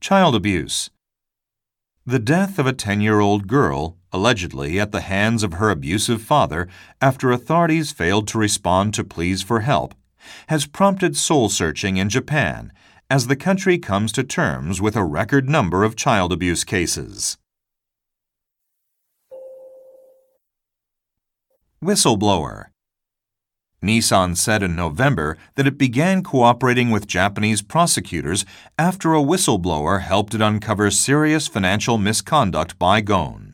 Child abuse. The death of a 10 year old girl, allegedly at the hands of her abusive father after authorities failed to respond to pleas for help, has prompted soul searching in Japan as the country comes to terms with a record number of child abuse cases. Whistleblower Nissan said in November that it began cooperating with Japanese prosecutors after a whistleblower helped it uncover serious financial misconduct by Ghosn.